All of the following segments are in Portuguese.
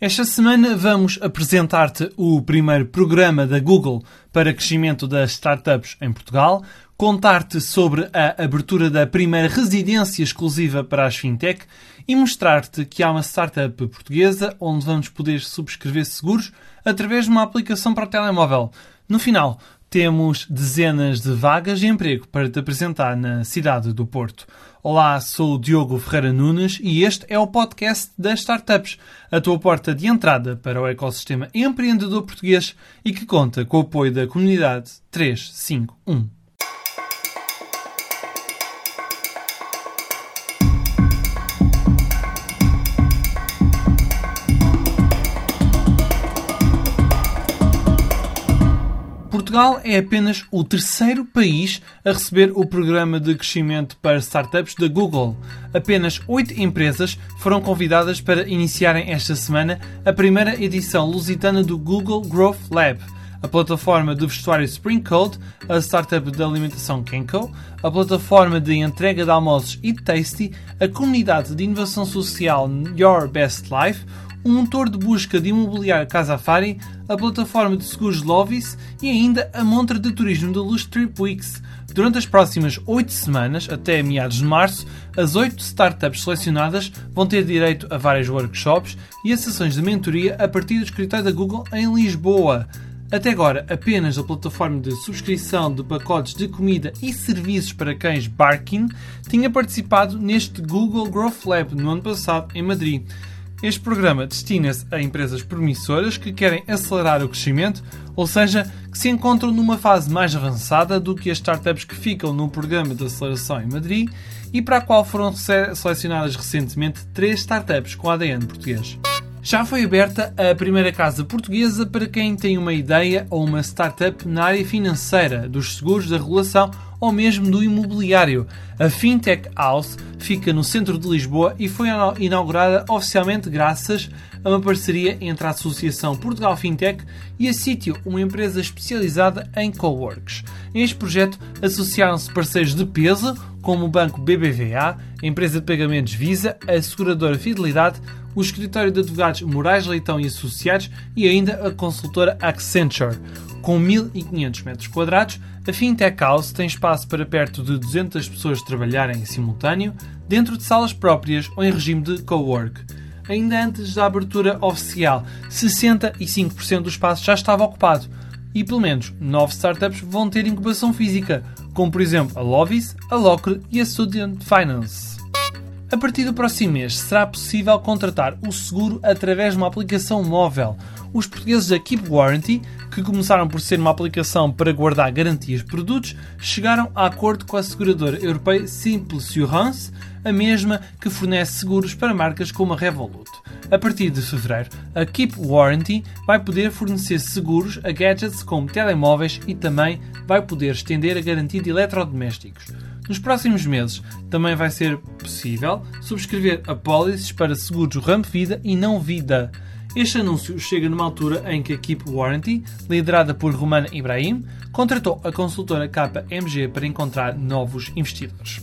Esta semana vamos apresentar-te o primeiro programa da Google para crescimento das startups em Portugal, contar-te sobre a abertura da primeira residência exclusiva para as fintech e mostrar-te que há uma startup portuguesa onde vamos poder subscrever seguros através de uma aplicação para o telemóvel. No final, temos dezenas de vagas de emprego para te apresentar na cidade do Porto. Olá, sou o Diogo Ferreira Nunes e este é o podcast das startups, a tua porta de entrada para o ecossistema empreendedor português e que conta com o apoio da comunidade 351. Portugal é apenas o terceiro país a receber o programa de crescimento para startups da Google. Apenas oito empresas foram convidadas para iniciarem esta semana a primeira edição lusitana do Google Growth Lab a plataforma de vestuário Spring Code, a startup de alimentação Kenko, a plataforma de entrega de almoços Eat Tasty, a comunidade de inovação social Your Best Life, um motor de busca de imobiliário Casafari, a plataforma de seguros Lovis e ainda a montra de turismo de luxo Tripwix. Durante as próximas 8 semanas, até meados de março, as 8 startups selecionadas vão ter direito a vários workshops e a sessões de mentoria a partir do escritório da Google em Lisboa. Até agora, apenas a plataforma de subscrição de pacotes de comida e serviços para cães Barkin tinha participado neste Google Growth Lab no ano passado em Madrid. Este programa destina-se a empresas promissoras que querem acelerar o crescimento, ou seja, que se encontram numa fase mais avançada do que as startups que ficam no programa de aceleração em Madrid e para a qual foram selecionadas recentemente três startups com ADN português. Já foi aberta a primeira casa portuguesa para quem tem uma ideia ou uma startup na área financeira, dos seguros, da regulação ou mesmo do imobiliário. A Fintech House fica no centro de Lisboa e foi inaugurada oficialmente graças a uma parceria entre a Associação Portugal Fintech e a Sítio, uma empresa especializada em coworks. Neste projeto associaram-se parceiros de peso, como o banco BBVA, a empresa de pagamentos Visa, a seguradora Fidelidade, o escritório de advogados Moraes Leitão e Associados e ainda a consultora Accenture. Com 1.500 metros quadrados, a Fintech House tem espaço para perto de 200 pessoas trabalharem em simultâneo, dentro de salas próprias ou em regime de co-work. Ainda antes da abertura oficial, 65% do espaço já estava ocupado e pelo menos 9 startups vão ter incubação física, como por exemplo a Lovis, a Locre e a Student Finance. A partir do próximo mês será possível contratar o seguro através de uma aplicação móvel. Os portugueses da Keep Warranty, que começaram por ser uma aplicação para guardar garantias de produtos, chegaram a acordo com a seguradora europeia Simple a mesma que fornece seguros para marcas como a Revolut. A partir de fevereiro, a Keep Warranty vai poder fornecer seguros a gadgets como telemóveis e também vai poder estender a garantia de eletrodomésticos. Nos próximos meses também vai ser possível subscrever apólices para seguros Ramp Vida e Não Vida. Este anúncio chega numa altura em que a Keep Warranty, liderada por Romana Ibrahim, contratou a consultora KMG para encontrar novos investidores.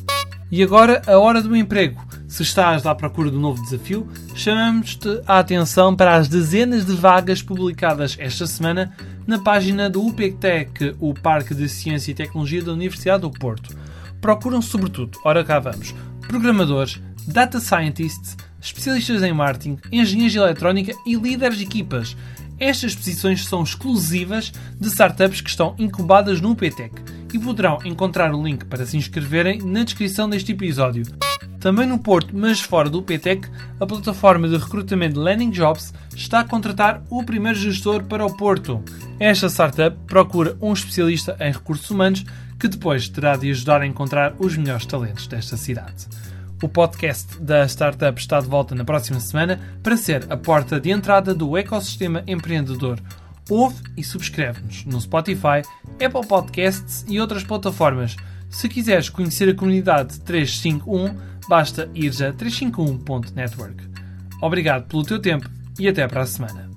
E agora, a hora do emprego. Se estás à procura de um novo desafio, chamamos-te a atenção para as dezenas de vagas publicadas esta semana na página do UPTEC, o Parque de Ciência e Tecnologia da Universidade do Porto procuram sobretudo, ora cá vamos, programadores, data scientists, especialistas em marketing, engenheiros de eletrónica e líderes de equipas. Estas posições são exclusivas de startups que estão incubadas no UPTEC e poderão encontrar o link para se inscreverem na descrição deste episódio. Também no Porto, mas fora do UPTEC, a plataforma de recrutamento Landing Jobs está a contratar o primeiro gestor para o Porto. Esta startup procura um especialista em recursos humanos que depois terá de ajudar a encontrar os melhores talentos desta cidade. O podcast da Startup está de volta na próxima semana para ser a porta de entrada do ecossistema empreendedor. Ouve e subscreve-nos no Spotify, Apple Podcasts e outras plataformas. Se quiseres conhecer a comunidade 351, basta ir a 351.network. Obrigado pelo teu tempo e até para a semana.